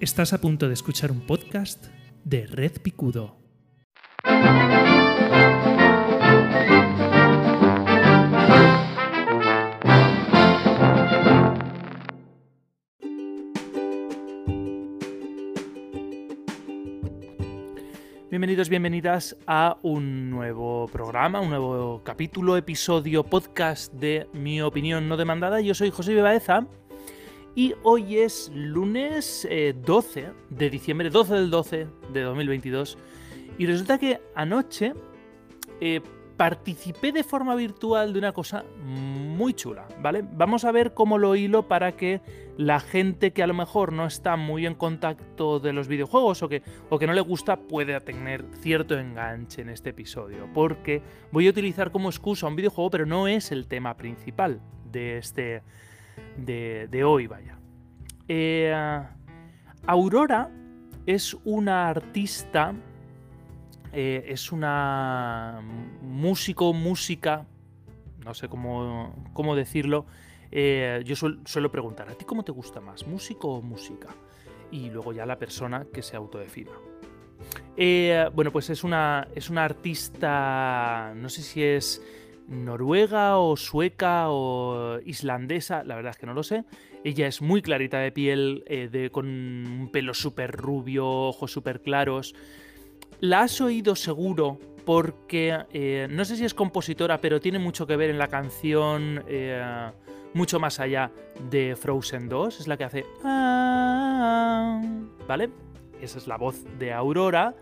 Estás a punto de escuchar un podcast de Red Picudo. Bienvenidos, bienvenidas a un nuevo programa, un nuevo capítulo, episodio, podcast de Mi Opinión No Demandada. Yo soy José Vivaeza y hoy es lunes 12 eh, de diciembre, 12 del 12 de 2022. Y resulta que anoche eh, participé de forma virtual de una cosa muy chula, ¿vale? Vamos a ver cómo lo hilo para que la gente que a lo mejor no está muy en contacto de los videojuegos o que, o que no le gusta pueda tener cierto enganche en este episodio. Porque voy a utilizar como excusa un videojuego, pero no es el tema principal de este, de, hoy, vaya. Eh, Aurora es una artista, eh, es una músico, música, no sé cómo, cómo decirlo. Eh, yo suelo preguntar, ¿a ti cómo te gusta más, músico o música? Y luego ya la persona que se autodefina. bueno, pues es una, es una artista, no sé si es noruega o sueca o islandesa, la verdad es que no lo sé. Ella es muy clarita de piel, eh, de, con un pelo súper rubio, ojos súper claros. La has oído seguro porque eh, no sé si es compositora, pero tiene mucho que ver en la canción eh, mucho más allá de Frozen 2. Es la que hace... Ah", ¿Vale? Esa es la voz de Aurora.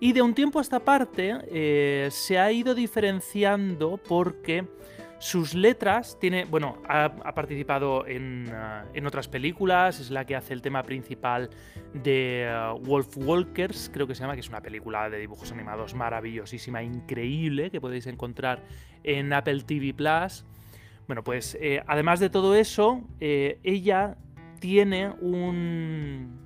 Y de un tiempo a esta parte eh, se ha ido diferenciando porque sus letras tiene, bueno, ha, participado en, ah, en, otras películas, es la que hace el tema principal de ah, Wolf Walkers, creo que se llama, que es una película de dibujos animados maravillosísima, increíble, que podéis encontrar en Apple TV Plus. Bueno, pues eh, además de todo eso, eh, ella tiene un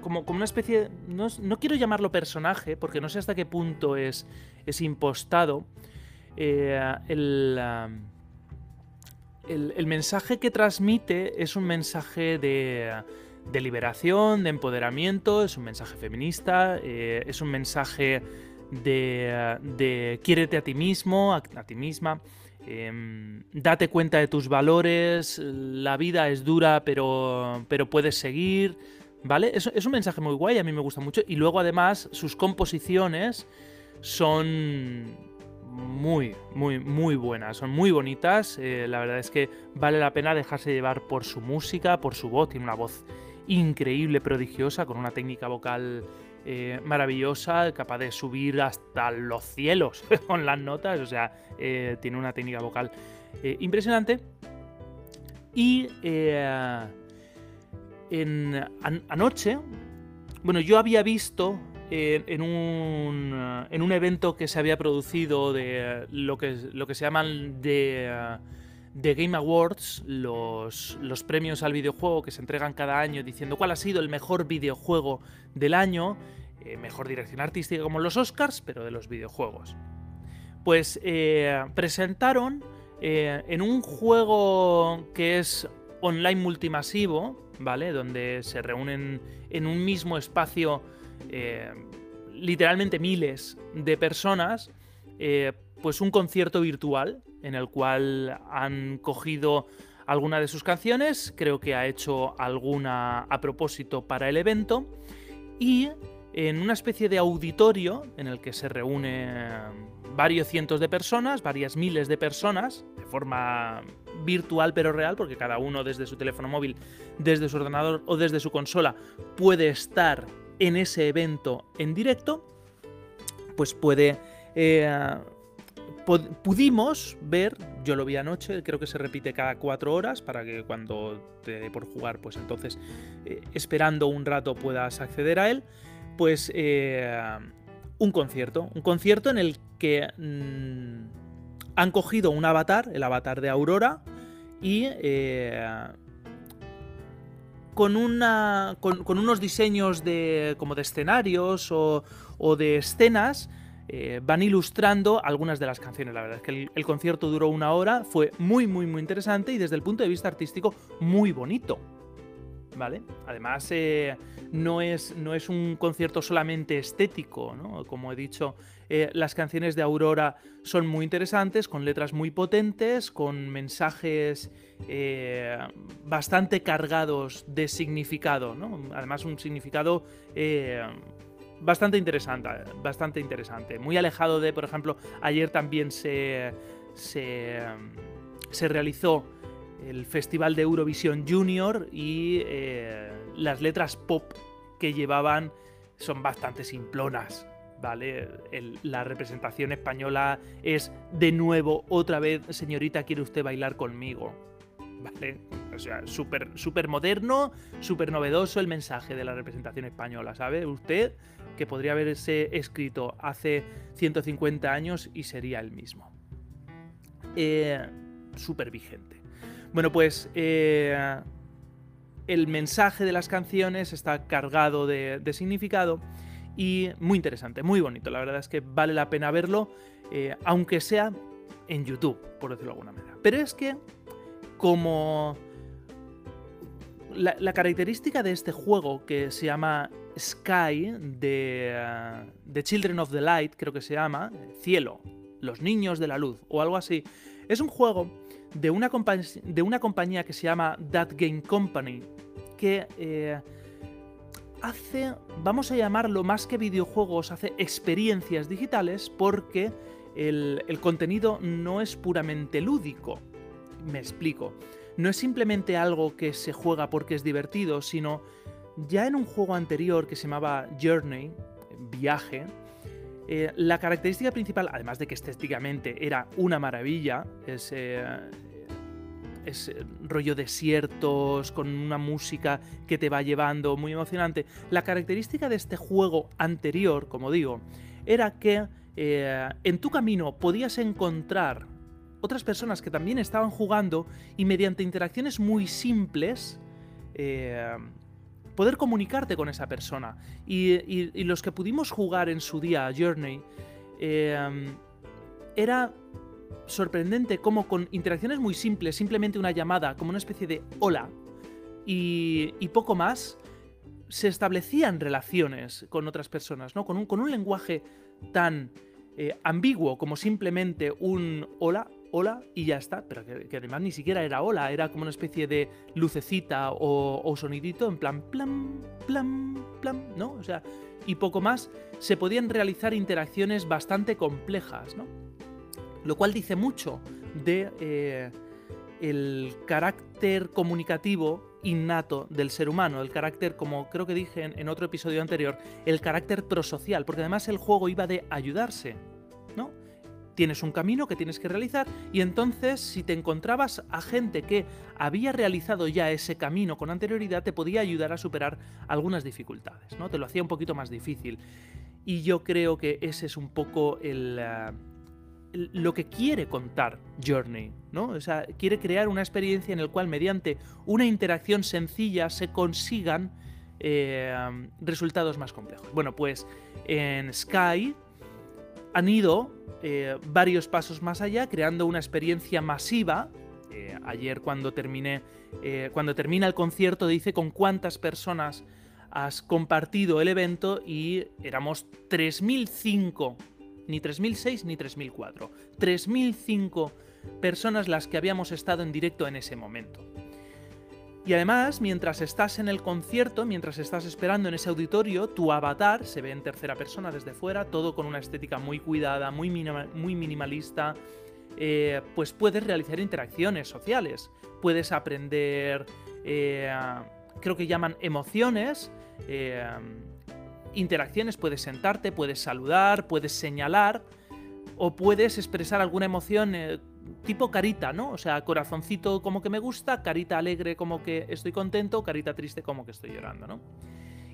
como, como una especie, no, no, quiero llamarlo personaje, porque no sé hasta qué punto es, es impostado, eh, el, el, mensaje que transmite es un mensaje de, de, liberación, de empoderamiento, es un mensaje feminista, eh, es un mensaje de, de quiérete a ti mismo, a, ti misma. Em, date cuenta de tus valores, la vida es dura pero, pero puedes seguir, ¿Vale? Es, es un mensaje muy guay, a mí me gusta mucho. Y luego además sus composiciones son muy, muy, muy buenas, son muy bonitas. Eh, la verdad es que vale la pena dejarse llevar por su música, por su voz. Tiene una voz increíble, prodigiosa, con una técnica vocal eh, maravillosa, capaz de subir hasta los cielos con las notas. O sea, eh, tiene una técnica vocal impresionante. Y en, anoche, bueno, yo había visto en, un, eh, en, un, evento que se había producido de lo que, lo que se llaman de, de Game Awards, los, los, premios al videojuego que se entregan cada año diciendo cuál ha sido el mejor videojuego del año, eh, mejor dirección artística como los Oscars, pero de los videojuegos. Pues eh, presentaron en un juego que es online multimasivo, ¿vale? Donde se reúnen en un mismo espacio eh, literalmente miles de personas, eh, pues un concierto virtual en el cual han cogido alguna de sus canciones, creo que ha hecho alguna a propósito para el evento, y en una especie de auditorio en el que se reúnen varios cientos de personas, varias miles de personas, de forma virtual pero real, porque cada uno desde su teléfono móvil, desde su ordenador o desde su consola puede estar en ese evento en directo, pues puede... Eh, pudimos ver, yo lo vi anoche, creo que se repite cada cuatro horas para que cuando te dé por jugar, pues entonces eh, esperando un rato puedas acceder a él, pues eh, un concierto, un concierto en el que mm, han cogido un avatar, el avatar de Aurora, y eh, con, una, con, unos diseños de, como de escenarios o, de escenas, eh, van ilustrando algunas de las canciones. La verdad es que el, concierto duró una hora, fue muy, muy, muy interesante y desde el punto de vista artístico muy bonito. ¿Vale? Además, eh, no, es, no es un concierto solamente estético, ¿no? Como he dicho, eh, las canciones de Aurora son muy interesantes, con letras muy potentes, con mensajes eh, bastante cargados de significado, ¿no? Además, un significado bastante interesante, bastante interesante. Muy alejado de, por ejemplo, ayer también se, se, se realizó el Festival de Eurovisión Junior y eh, las letras pop que llevaban son bastante simplonas. ¿Vale? la representación española es de nuevo, otra vez, señorita, ¿quiere usted bailar conmigo? ¿Vale? O sea, súper super moderno, súper novedoso el mensaje de la representación española, ¿sabe? Usted que podría haberse escrito hace 150 años y sería el mismo. Eh, súper vigente. Bueno, pues eh, el mensaje de las canciones está cargado de, significado y muy interesante, muy bonito. La verdad es que vale la pena verlo, eh, aunque sea en YouTube, por decirlo de alguna manera. Pero es que, como la, característica de este juego que se llama Sky, de, de Children of the Light, creo que se llama, Cielo, los niños de la luz, o algo así, es un juego de una, compañía que se llama That Game Company, que eh, hace, vamos a llamarlo más que videojuegos, hace experiencias digitales porque el contenido no es puramente lúdico. Me explico. No es simplemente algo que se juega porque es divertido, sino ya en un juego anterior que se llamaba Journey, viaje, eh, la característica principal, además de que estéticamente era una maravilla, es, eh, es rollo desiertos, con una música que te va llevando, muy emocionante. La característica de este juego anterior, como digo, era que eh, en tu camino podías encontrar otras personas que también estaban jugando y mediante interacciones muy simples poder comunicarte con esa persona. Y, los que pudimos jugar en su día a Journey, em, era sorprendente cómo con interacciones muy simples, simplemente una llamada, como una especie de hola, y, poco más, se establecían relaciones con otras personas, ¿no? Con un, con un lenguaje tan eh, ambiguo como simplemente un hola, hola y ya está, pero que, además ni siquiera era hola, era como una especie de lucecita o, sonidito en plan plan, plan, plan, ¿no? O sea, y poco más, se podían realizar interacciones bastante complejas, ¿no? Lo cual dice mucho de eh, el carácter comunicativo innato del ser humano, el carácter, como creo que dije en, otro episodio anterior, el carácter prosocial, porque además el juego iba de ayudarse. Tienes un camino que tienes que realizar y entonces si te encontrabas a gente que había realizado ya ese camino con anterioridad te podía ayudar a superar algunas dificultades, ¿no? Te lo hacía un poquito más difícil. Y yo creo que ese es un poco el, eh, lo que quiere contar Journey, ¿no? O sea, quiere crear una experiencia en la cual mediante una interacción sencilla se consigan eh, resultados más complejos. Bueno, pues en Sky han ido eh, varios pasos más allá, creando una experiencia masiva. Eh, ayer cuando terminé, eh, cuando termina el concierto, dice con cuántas personas has compartido el evento y éramos 3005, ni 3006 ni 3004, 3005 personas las que habíamos estado en directo en ese momento. Y además, mientras estás en el concierto, mientras estás esperando en ese auditorio, tu avatar se ve en tercera persona desde fuera, todo con una estética muy cuidada, muy, muy minimalista. Eh, pues puedes realizar interacciones sociales, puedes aprender, eh, creo que llaman emociones, eh, interacciones, puedes sentarte, puedes saludar, puedes señalar o puedes expresar alguna emoción tipo carita, ¿no? O sea, corazoncito como que me gusta, carita alegre como que estoy contento, carita triste como que estoy llorando, ¿no?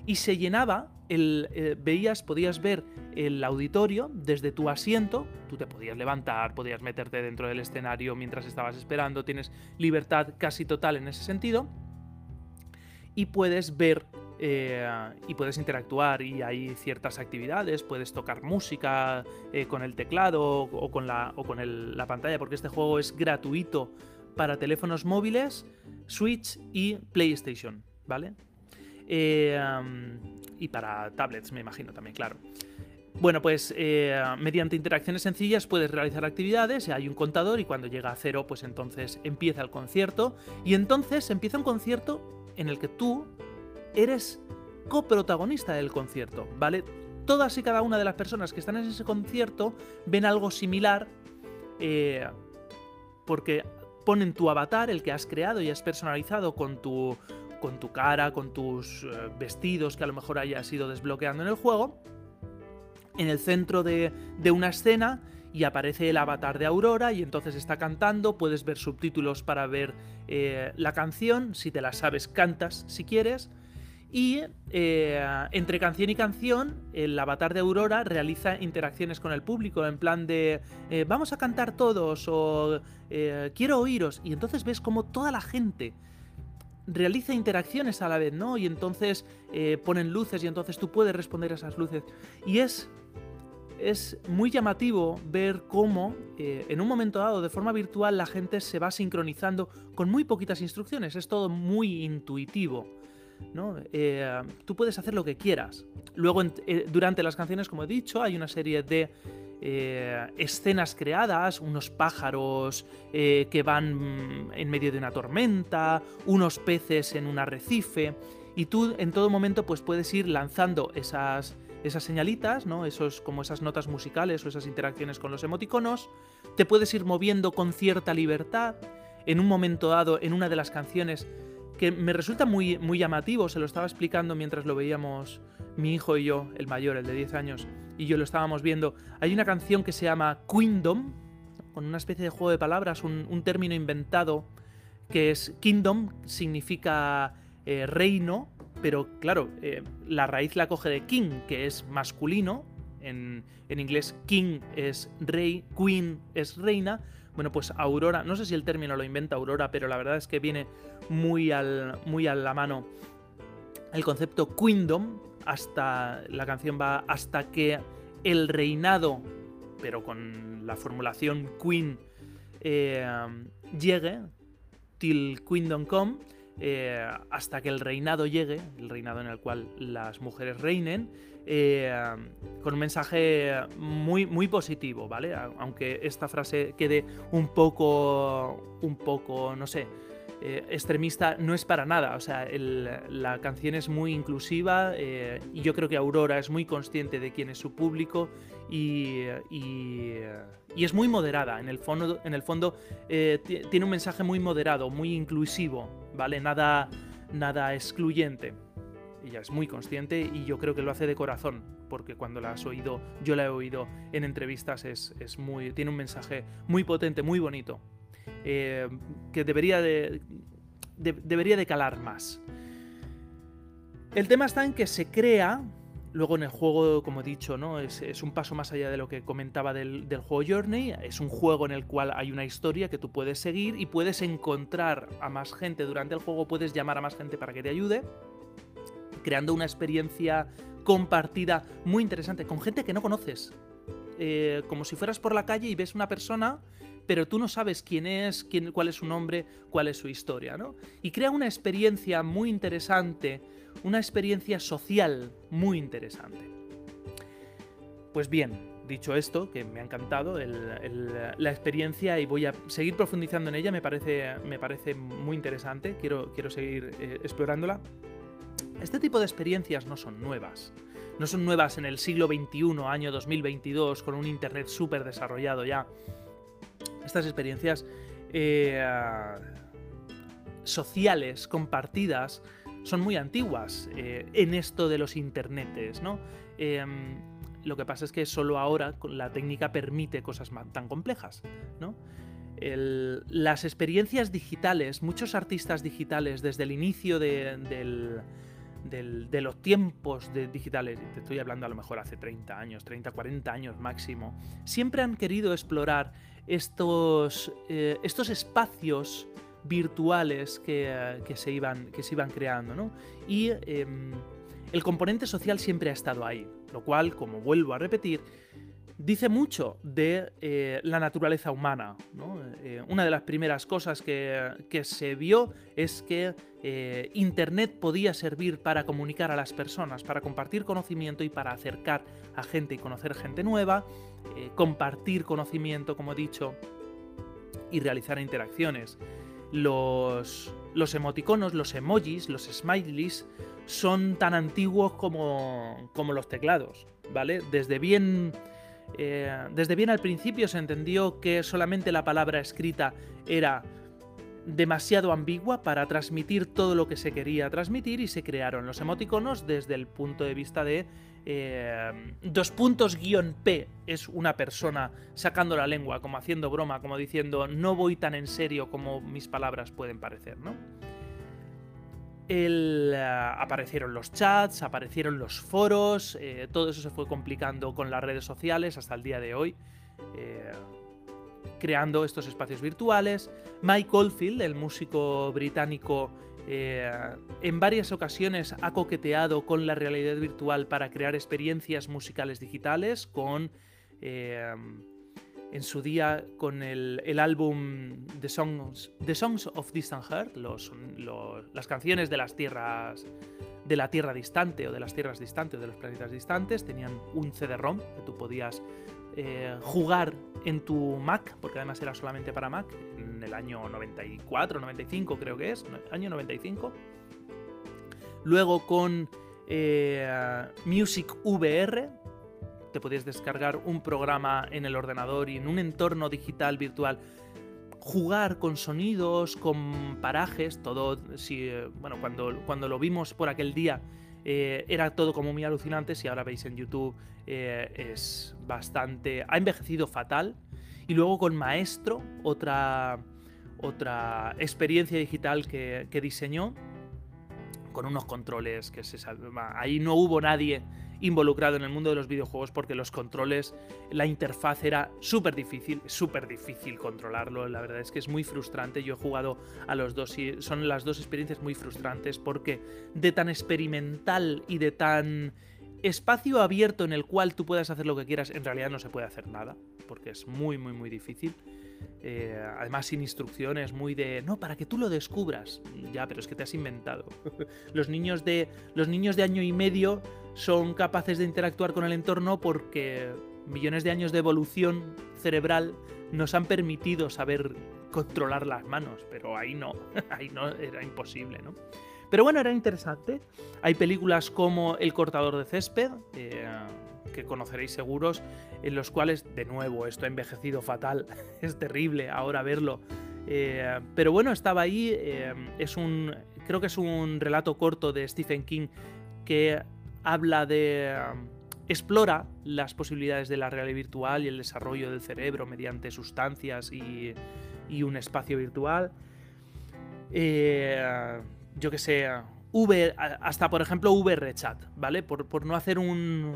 Y se llenaba, el, eh, veías, podías ver el auditorio desde tu asiento, tú te podías levantar, podías meterte dentro del escenario mientras estabas esperando, tienes libertad casi total en ese sentido, y puedes ver eh, y puedes interactuar y hay ciertas actividades, puedes tocar música eh, con el teclado o con, la, o con la pantalla, porque este juego es gratuito para teléfonos móviles, Switch y PlayStation. ¿vale? Eh, y para tablets, me imagino también, claro. Bueno, pues eh, mediante interacciones sencillas puedes realizar actividades, hay un contador y cuando llega a cero, pues entonces empieza el concierto y entonces empieza un concierto en el que tú eres coprotagonista del concierto, ¿vale? Todas y cada una de las personas que están en ese concierto ven algo similar eh, porque ponen tu avatar, el que has creado y has personalizado con tu, con tu cara, con tus eh, vestidos que a lo mejor hayas ido desbloqueando en el juego en el centro de, una escena y aparece el avatar de Aurora y entonces está cantando, puedes ver subtítulos para ver eh, la canción, si te la sabes cantas si quieres. Y eh, entre canción y canción, el avatar de Aurora realiza interacciones con el público, en plan de eh, vamos a cantar todos o quiero oíros. Y entonces ves como toda la gente realiza interacciones a la vez, ¿no? Y entonces ponen luces y entonces tú puedes responder a esas luces. Y es es muy llamativo ver cómo eh, en un momento dado de forma virtual la gente se va sincronizando con muy poquitas instrucciones, es todo muy intuitivo. ¿No? Eh, tú puedes hacer lo que quieras. Luego, eh, durante las canciones, como he dicho, hay una serie de escenas creadas, unos pájaros que van en medio de una tormenta, unos peces en un arrecife, y tú en todo momento pues, puedes ir lanzando esas esas señalitas, ¿no? Esos, como esas notas musicales o esas interacciones con los emoticonos. Te puedes ir moviendo con cierta libertad. En un momento dado, en una de las canciones, que me resulta muy, muy llamativo, se lo estaba explicando mientras lo veíamos mi hijo y yo, el mayor, el de 10 años, y yo lo estábamos viendo. Hay una canción que se llama Queendom, con una especie de juego de palabras, un, término inventado que es Kingdom, significa eh, reino, pero claro, eh, la raíz la coge de king, que es masculino. En, inglés, king es rey, queen es reina. Bueno, pues Aurora, no sé si el término lo inventa Aurora, pero la verdad es que viene muy, al, muy a la mano el concepto queendom. Hasta la canción va hasta que el reinado, pero con la formulación queen, eh, llegue, till queendom come eh, hasta que el reinado llegue, el reinado en el cual las mujeres reinen, eh, con un mensaje muy, muy positivo, ¿vale? Aunque esta frase quede un poco, un poco, no sé, eh, extremista no es para nada. O sea, la canción es muy inclusiva eh, y yo creo que Aurora es muy consciente de quién es su público y, es muy moderada. En el fondo, en el fondo tiene un mensaje muy moderado, muy inclusivo, ¿vale? Nada, nada excluyente. Ella es muy consciente y yo creo que lo hace de corazón, porque cuando la has oído, yo la he oído en entrevistas, es, es muy, tiene un mensaje muy potente, muy bonito. Eh, que debería de, debería de calar más. El tema está en que se crea, luego en el juego, como he dicho, ¿no? es, un paso más allá de lo que comentaba del, juego Journey, es un juego en el cual hay una historia que tú puedes seguir y puedes encontrar a más gente durante el juego, puedes llamar a más gente para que te ayude, creando una experiencia compartida muy interesante con gente que no conoces. Eh, como si fueras por la calle y ves una persona pero tú no sabes quién es, quién, cuál es su nombre, cuál es su historia, ¿no? Y crea una experiencia muy interesante, una experiencia social muy interesante. Pues bien, dicho esto, que me ha encantado la experiencia y voy a seguir profundizando en ella, me parece, me parece muy interesante, quiero, quiero seguir eh, explorándola. Este tipo de experiencias no son nuevas. No son nuevas en el siglo XXI, año 2022, con un Internet súper desarrollado ya estas experiencias eh, sociales compartidas son muy antiguas eh, en esto de los internetes, ¿no? Em, lo que pasa es que solo ahora la técnica permite cosas tan complejas, ¿no? las experiencias digitales, muchos artistas digitales desde el inicio de, los tiempos de digitales, te estoy hablando a lo mejor hace 30 años, 30, 40 años máximo, siempre han querido explorar estos, eh, estos espacios virtuales que, se iban, que se iban creando. ¿no? Y em, el componente social siempre ha estado ahí, lo cual, como vuelvo a repetir, dice mucho de eh, la naturaleza humana. Eh, una de las primeras cosas que, se vio es que eh, Internet podía servir para comunicar a las personas, para compartir conocimiento y para acercar a gente y conocer gente nueva, compartir conocimiento, como he dicho, y realizar interacciones. Los, emoticonos, los emojis, los smileys son tan antiguos como, como los teclados, ¿vale? Desde bien eh, desde bien al principio se entendió que solamente la palabra escrita era demasiado ambigua para transmitir todo lo que se quería transmitir y se crearon los emoticonos desde el punto de vista de eh, dos puntos guion P es una persona sacando la lengua, como haciendo broma, como diciendo no voy tan en serio como mis palabras pueden parecer, ¿no? El, eh, aparecieron los chats, aparecieron los foros, eh, todo eso se fue complicando con las redes sociales hasta el día de hoy, eh, creando estos espacios virtuales. Mike Oldfield, el músico británico, en varias ocasiones ha coqueteado con la realidad virtual para crear experiencias musicales digitales con en su día con el, álbum The Songs, The Songs of Distant Heart, las canciones de las tierras de la Tierra distante o de las tierras distantes o de los planetas distantes, tenían un CD-ROM que tú podías eh, jugar en tu Mac, porque además era solamente para Mac, en el año 94, 95 creo que es, año 95. Luego con eh, Music VR, te podías descargar un programa en el ordenador y en un entorno digital virtual jugar con sonidos, con parajes, todo, si, eh, bueno, cuando, cuando lo vimos por aquel día eh, era todo como muy alucinante, si ahora veis en YouTube eh, es bastante, ha envejecido fatal. Y luego con Maestro, otra, otra experiencia digital que, que diseñó, con unos controles que se... Ahí no hubo nadie involucrado en el mundo de los videojuegos porque los controles, la interfaz era súper difícil, súper difícil controlarlo, la verdad es que es muy frustrante, yo he jugado a los dos y son las dos experiencias muy frustrantes porque de tan experimental y de tan espacio abierto en el cual tú puedas hacer lo que quieras, en realidad no se puede hacer nada, porque es muy, muy, muy difícil. Eh, además sin instrucciones, muy de, no, para que tú lo descubras. Ya, pero es que te has inventado. los, niños de, los niños de año y medio son capaces de interactuar con el entorno porque millones de años de evolución cerebral nos han permitido saber controlar las manos, pero ahí no, ahí no, era imposible, ¿no? Pero bueno, era interesante. Hay películas como El cortador de césped, eh, que conoceréis seguros, en los cuales, de nuevo, esto ha envejecido fatal, es terrible ahora verlo. Eh, pero bueno, estaba ahí, eh, es un, creo que es un relato corto de Stephen King que habla de... explora las posibilidades de la realidad virtual y el desarrollo del cerebro mediante sustancias y, un espacio virtual. Eh, yo que sé, V, hasta por ejemplo VRChat, ¿vale? Por, no hacer un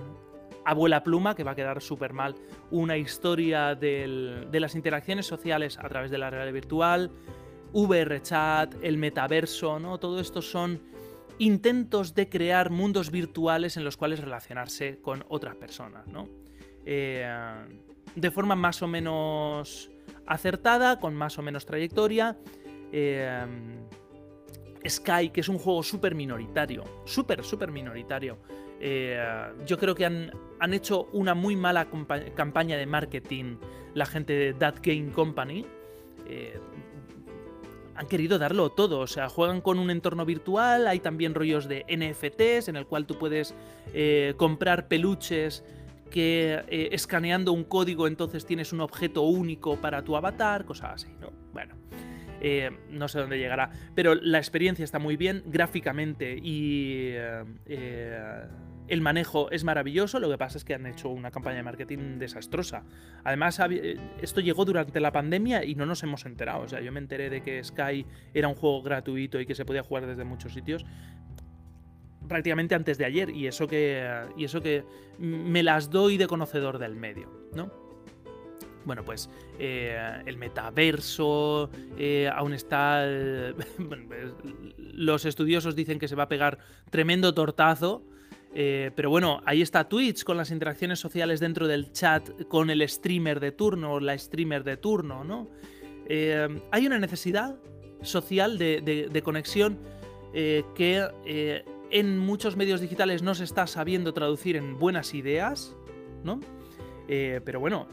abuela pluma, que va a quedar súper mal, una historia de las interacciones sociales a través de la realidad virtual, VRChat, el metaverso, ¿no? Todo esto son intentos de crear mundos virtuales en los cuales relacionarse con otras personas, ¿no? Eh, de forma más o menos acertada, con más o menos trayectoria. Eh, Sky, que es un juego súper minoritario, súper, súper minoritario. Eh, yo creo que han, han, hecho una muy mala campaña de marketing la gente de That Game Company han querido darlo todo. O sea, juegan con un entorno virtual, hay también rollos de NFTs en el cual tú puedes eh, comprar peluches que eh, escaneando un código entonces tienes un objeto único para tu avatar, cosas así, ¿no? Bueno. Eh, no sé dónde llegará, pero la experiencia está muy bien gráficamente y el manejo es maravilloso, lo que pasa es que han hecho una campaña de marketing desastrosa. Además, eh, esto llegó durante la pandemia y no nos hemos enterado. O sea, yo me enteré de que Sky era un juego gratuito y que se podía jugar desde muchos sitios prácticamente antes de ayer y eso que y eso que me las doy de conocedor del medio, ¿no? Bueno, pues eh, el metaverso eh, aún está... los estudiosos dicen que se va a pegar tremendo tortazo Eh, pero bueno, ahí está Twitch con las interacciones sociales dentro del chat con el streamer de turno o la streamer de turno, ¿no? Hay una necesidad social de, conexión eh, que en muchos medios digitales no se está sabiendo traducir en buenas ideas, ¿no? Pero bueno,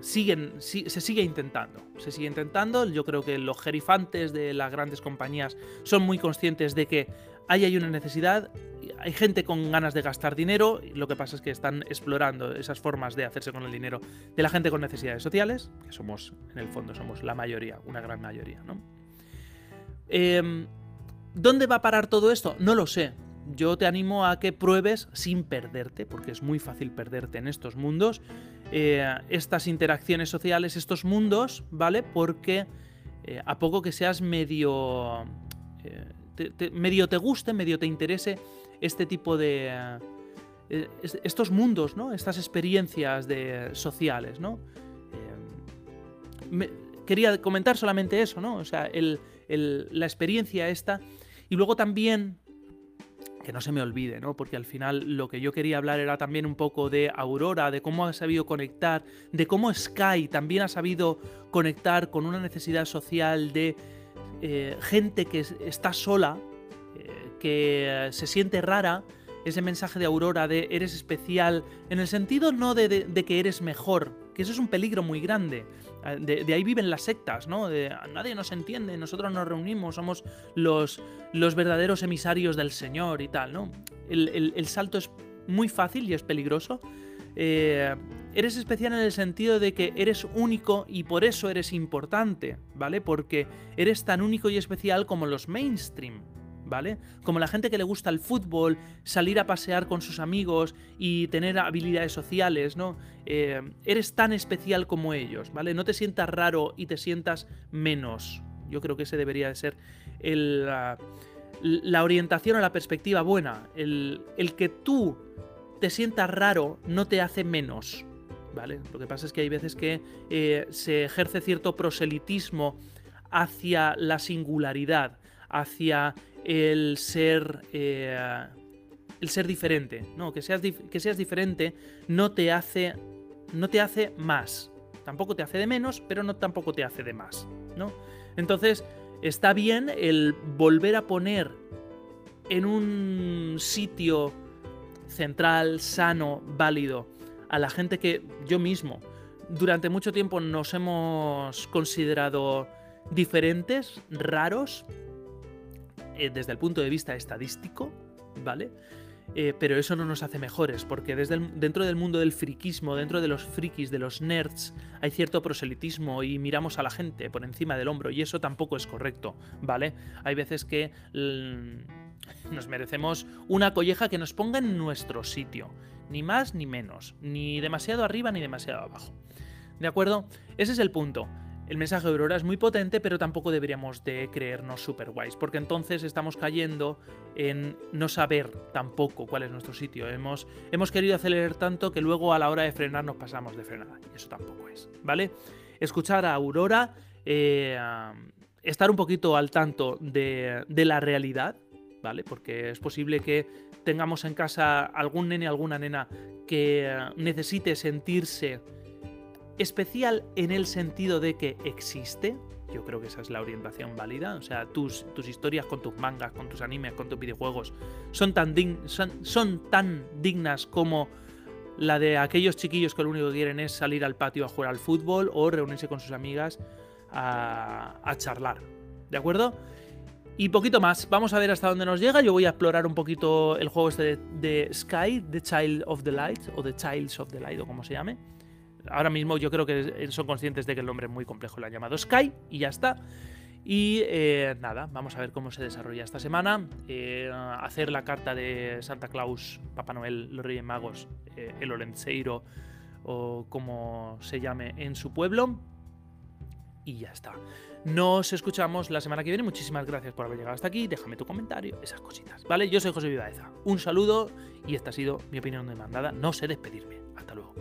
siguen, se sigue intentando. Se sigue intentando. Yo creo que los gerifantes de las grandes compañías son muy conscientes de que ahí hay una necesidad hay gente con ganas de gastar dinero, lo que pasa es que están explorando esas formas de hacerse con el dinero de la gente con necesidades sociales, que somos, en el fondo, somos la mayoría, una gran mayoría, ¿no? Em, ¿Dónde va a parar todo esto? No lo sé. Yo te animo a que pruebes sin perderte, porque es muy fácil perderte en estos mundos, eh, estas interacciones sociales, estos mundos, ¿vale? Porque eh, a poco que seas medio... Eh, medio te guste, medio te interese este tipo de... Estos mundos, ¿no? Estas experiencias de, sociales, ¿no? Quería comentar solamente eso, ¿no? O sea, la experiencia esta. Y luego también, que no se me olvide, ¿no? Porque al final lo que yo quería hablar era también un poco de Aurora, de cómo ha sabido conectar, de cómo Sky también ha sabido conectar con una necesidad social de eh, gente que está sola, que se siente rara, ese mensaje de Aurora de eres especial, en el sentido no de, que eres mejor, que eso es un peligro muy grande. Ah, de, ahí viven las sectas, ¿no? De, nadie nos entiende, nosotros nos reunimos, somos los, los verdaderos emisarios del Señor y tal, ¿no? El, salto es muy fácil y es peligroso. Eh, eres especial en el sentido de que eres único y por eso eres importante, ¿vale? Porque eres tan único y especial como los mainstream. ¿Vale? Como la gente que le gusta el fútbol, salir a pasear con sus amigos y tener habilidades sociales, ¿no? Eh, eres tan especial como ellos, ¿vale? No te sientas raro y te sientas menos. Yo creo que ese debería de ser la, orientación o la perspectiva buena. El, que tú te sientas raro no te hace menos, ¿vale? Lo que pasa es que hay veces que eh, se ejerce cierto proselitismo hacia la singularidad, hacia el ser. Eh, el ser diferente. No, que seas, que seas diferente no te hace. No te hace más. Tampoco te hace de menos, pero no tampoco te hace de más. ¿no? Entonces, está bien el volver a poner en un sitio central, sano, válido, a la gente que yo mismo durante mucho tiempo nos hemos considerado diferentes, raros, eh, desde el punto de vista estadístico, ¿vale? Eh, pero eso no nos hace mejores, porque desde dentro del mundo del friquismo, dentro de los frikis, de los nerds, hay cierto proselitismo y miramos a la gente por encima del hombro, y eso tampoco es correcto, ¿vale? Hay veces que nos merecemos una colleja que nos ponga en nuestro sitio, ni más ni menos, ni demasiado arriba ni demasiado abajo. ¿De acuerdo? Ese es el punto. El mensaje de Aurora es muy potente, pero tampoco deberíamos de creernos super guays, porque entonces estamos cayendo en no saber tampoco cuál es nuestro sitio. Hemos, hemos querido acelerar tanto que luego a la hora de frenar nos pasamos de frenada, y eso tampoco es, ¿vale? Escuchar a Aurora, eh, estar un poquito al tanto de, de la realidad, ¿vale? Porque es posible que tengamos en casa algún nene, alguna nena que necesite sentirse especial en el sentido de que existe. Yo creo que esa es la orientación válida. O sea, tus, tus historias con tus mangas, con tus animes, con tus videojuegos son tan, son, tan dignas como la de aquellos chiquillos que lo único que quieren es salir al patio a jugar al fútbol o reunirse con sus amigas a, charlar. ¿De acuerdo? Y poquito más. Vamos a ver hasta dónde nos llega. Yo voy a explorar un poquito el juego este de, de Sky, The Child of the Light, o The Childs of the Light, o como se llame. Ahora mismo yo creo que son conscientes de que el nombre es muy complejo, lo han llamado Sky y ya está. Y eh, nada, vamos a ver cómo se desarrolla esta semana. Eh, hacer la carta de Santa Claus, Papá Noel, los Reyes Magos, eh, el Olenseiro o como se llame en su pueblo. Y ya está. Nos escuchamos la semana que viene. Muchísimas gracias por haber llegado hasta aquí. Déjame tu comentario, esas cositas. ¿Vale? Yo soy José Vivaeza. Un saludo y esta ha sido mi opinión demandada. No sé despedirme. Hasta luego.